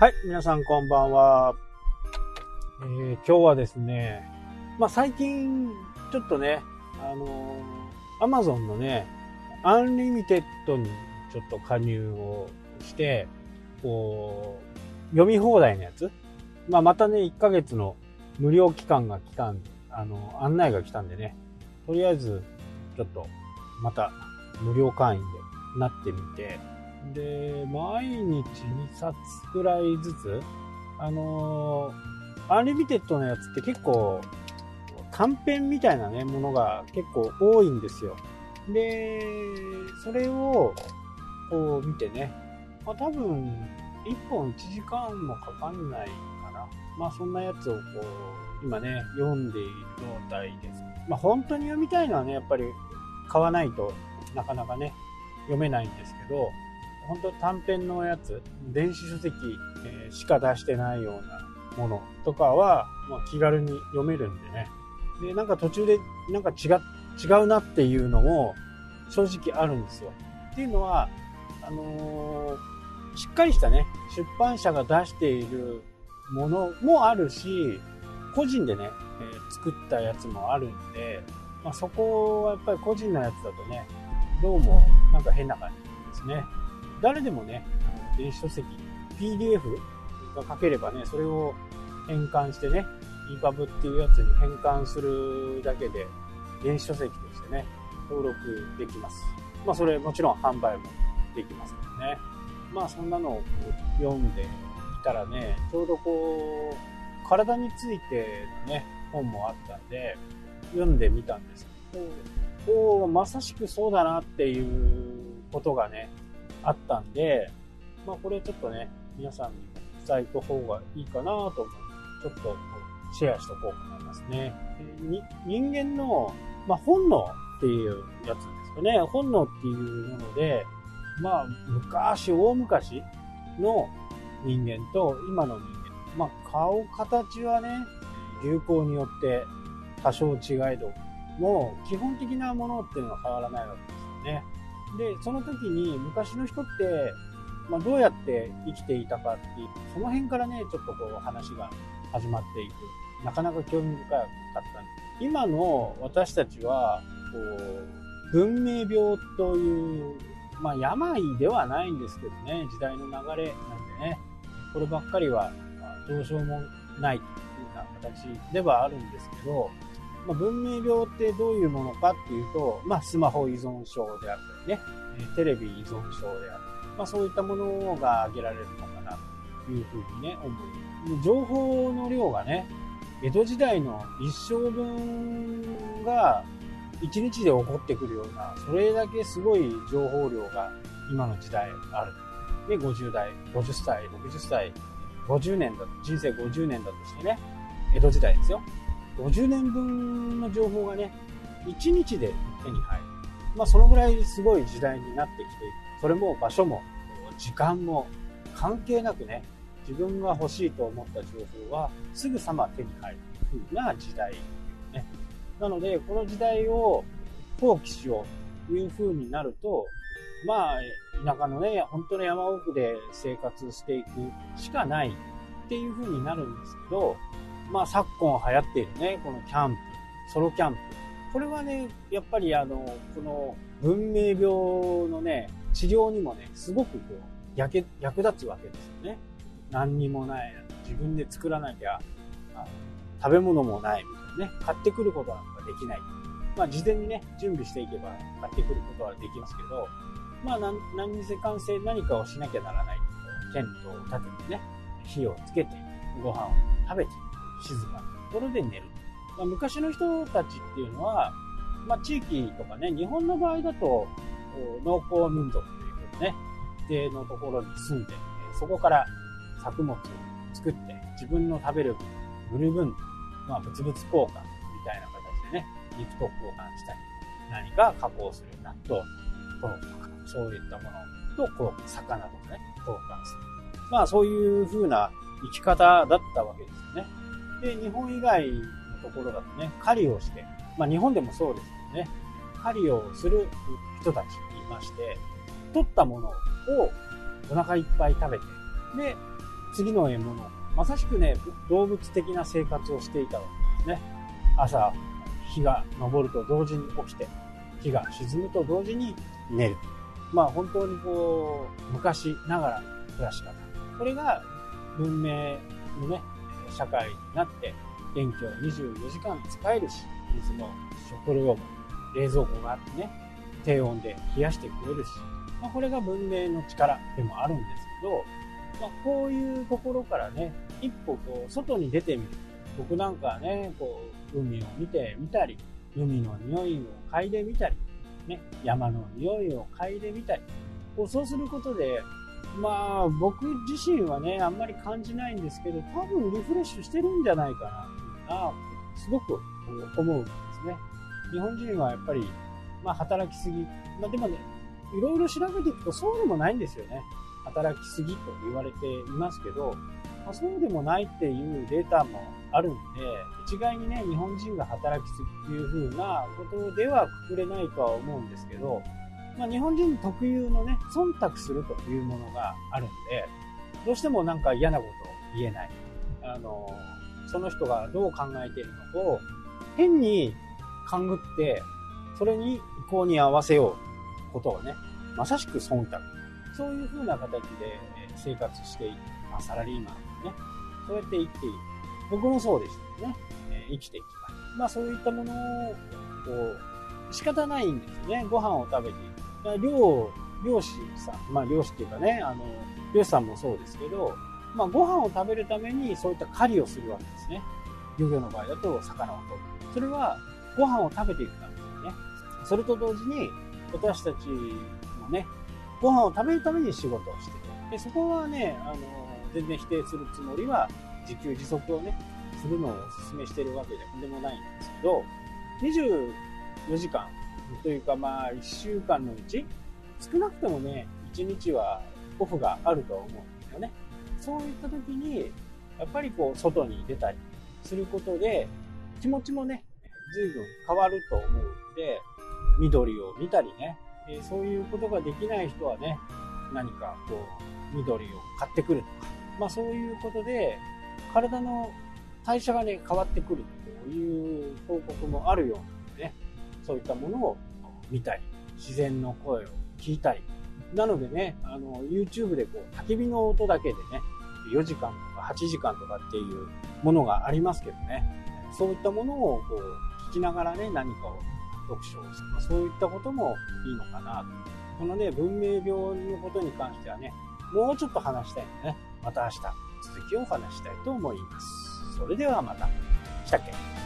はい、皆さんこんばんは。えー今日はですね、まあ最近ちょっとね、あのー、Amazon のね、 Unlimited にちょっと加入をして、こう、読み放題のやつ。まあまたね、1ヶ月の無料期間が来たん、あの、案内が来たんでね、とりあえず、ちょっと、また無料会員でなってみて、で、毎日2冊くらいずつ、あのー Unlimited のやつって結構、短編みたいなね、ものが結構多いんですよ。で、それを、こう見てね、まあ多分、1本1時間もかかんないかな。まあそんなやつをこう、今ね、読んでいる状態です。まあ本当に読みたいのはね、やっぱり買わないとなかなかね、読めないんですけど、本当短編のやつ、電子書籍えしか出してないようなものとかは、まあ、気軽に読めるんでね。で、なんか途中でなんか違違うなっていうのも正直あるんですよ。っていうのは、あのーしっかりしたね、出版社が出しているものもあるし、個人でね、えー作ったやつもあるんで、まあ、そこはやっぱり個人のやつだとね、どうもなんか変な感じですね。誰でもね、電子書籍、PDF が書ければね、それを変換してね、EPUB っていうやつに変換するだけで、電子書籍としてね、登録できます。まあそれもちろん販売もできますからね。まあそんなのを読んでいたらね、ちょうどこう、体についてのね、本もあったんで、読んでみたんですけど、こう、まさしくそうだなっていうことがね、あったんで、まあこれちょっとね、皆さんにも伝えた方がいいかなと思って、ちょっとシェアしとこうと思いますね。に人間の、まあ、本能っていうやつですかね。本能っていうもので、まあ、昔、大昔の人間と今の人間。まあ、顔、形はね、流行によって多少違いどもう、基本的なものっていうのは変わらないわけですよね。で、その時に昔の人って、まあ、どうやって生きていたかっていう、その辺からね、ちょっとこう話が始まっていく。なかなか興味深かったんです。今の私たちは、こう、文明病という、まあ病ではないんですけどね、時代の流れなんでね、こればっかりはまあどうしようもないというような形ではあるんですけど、まあ、文明病ってどういうものかっていうと、まあスマホ依存症であったりね、えーテレビ依存症であったり、まあそういったものが挙げられるのかなというふうにね、思う。で情報の量がね、江戸時代の一生分が一日で起こってくるような、それだけすごい情報量が今の時代ある。で、50代、50歳、60歳、50年だと、人生50年だとしてね、江戸時代ですよ。50年分の情報がね、1日で手に入る。まあ、そのぐらいすごい時代になってきている。それも場所も、時間も関係なくね、自分が欲しいと思った情報はすぐさま手に入るというふうな時代、ね。なので、この時代を放棄しようというふうになると、まあ、田舎のね、本当の山奥で生活していくしかないっていうふうになるんですけど、まあ昨今流行っているね、このキャンプ、ソロキャンプ。これはね、やっぱりあの、この文明病のね、治療にもね、すごくこう、役役立つわけですよね。何にもない、自分で作らなきゃ、あの食べ物もないみたいなね、買ってくることなんかできない。まあ事前にね、準備していけば買ってくることはできますけど、まあ何何にせかんせ何かをしなきゃならない。テントを立ててね、火をつけて、ご飯を食べて、静かなところで寝る。まあ、昔の人たちっていうのは、まあ、地域とかね、日本の場合だと、農耕民族ということね、一定のところに住んで、そこから作物を作って、自分の食べる分、売る分、まあ、物々交換みたいな形でね、肉と交換したり、何か加工する納豆、豆腐とか、そういったものと、こう、魚とかね、交換する。まあ、そういう風な生き方だったわけですよね。で、日本以外のところだとね、狩りをして、まあ日本でもそうですけどね、狩りをする人たちにいまして、取ったものをお腹いっぱい食べて、で、次の獲物。まさしくね、動物的な生活をしていたわけですね。朝、日が昇ると同時に起きて、日が沈むと同時に寝る。まあ本当にこう、昔ながらの暮らし方。これが文明のね、社会になって、電気を24時間使えるし、水も食料も冷蔵庫があってね、低温で冷やしてくれるし、まあ、これが文明の力でもあるんですけど、まあ、こういうところからね、一歩こう外に出てみる。僕なんかはね、こう海を見てみたり、海の匂いを嗅いでみたり、ね、山の匂いを嗅いでみたり、こうそうすることで、まあ僕自身はね、あんまり感じないんですけど、多分リフレッシュしてるんじゃないかな、なすごく思うんですね。日本人はやっぱり、まあ働きすぎ。まあでもね、いろいろ調べていくとそうでもないんですよね。働きすぎと言われていますけど、まあ、そうでもないっていうデータもあるんで、一概にね、日本人が働きすぎっていう風なことではくくれないとは思うんですけど、まあ、日本人特有のね、忖度するというものがあるんで、どうしてもなんか嫌なことを言えない。あの、その人がどう考えているのかを、変に勘ぐって、それに意向に合わせようことをね、まさしく忖度。そういう風な形で生活している、まあ、サラリーマンね、そうやって生きている。僕もそうでしたね。え生きていきます。まあそういったものを、こう、仕方ないんですよね。ご飯を食べていく。漁、漁師さん、まあ漁師っていうかね、あの、漁師さんもそうですけど、まあご飯を食べるためにそういった狩りをするわけですね。漁業の場合だと魚を取る。それはご飯を食べていくためですね。それと同時に私たちもね、ご飯を食べるために仕事をしてる。で、そこはね、あの、全然否定するつもりは、自給自足をね、するのをお勧めしてるわけでもないんですけど、24時間というかまあ1週間のうち、少なくともね、1日はオフがあると思うんですよね。そういった時に、やっぱりこう、外に出たりすることで、気持ちもね、随分変わると思うので、緑を見たりね、えそういうことができない人はね、何かこう、緑を買ってくるとか、まあそういうことで、体の代謝がね、変わってくるという報告もあるようなのでね、そういったものを見たり、自然の声を聞いたり、なのでね、あの、YouTube でこう、焚き火の音だけでね、4時間とか8時間とかっていうものがありますけどね、そういったものをこう、聞きながらね、何かを読書をする。そういったこともいいのかなと。このね、文明病のことに関してはね、もうちょっと話したいのでね、また明日続きをお話したいと思います。それではまた。したっけ？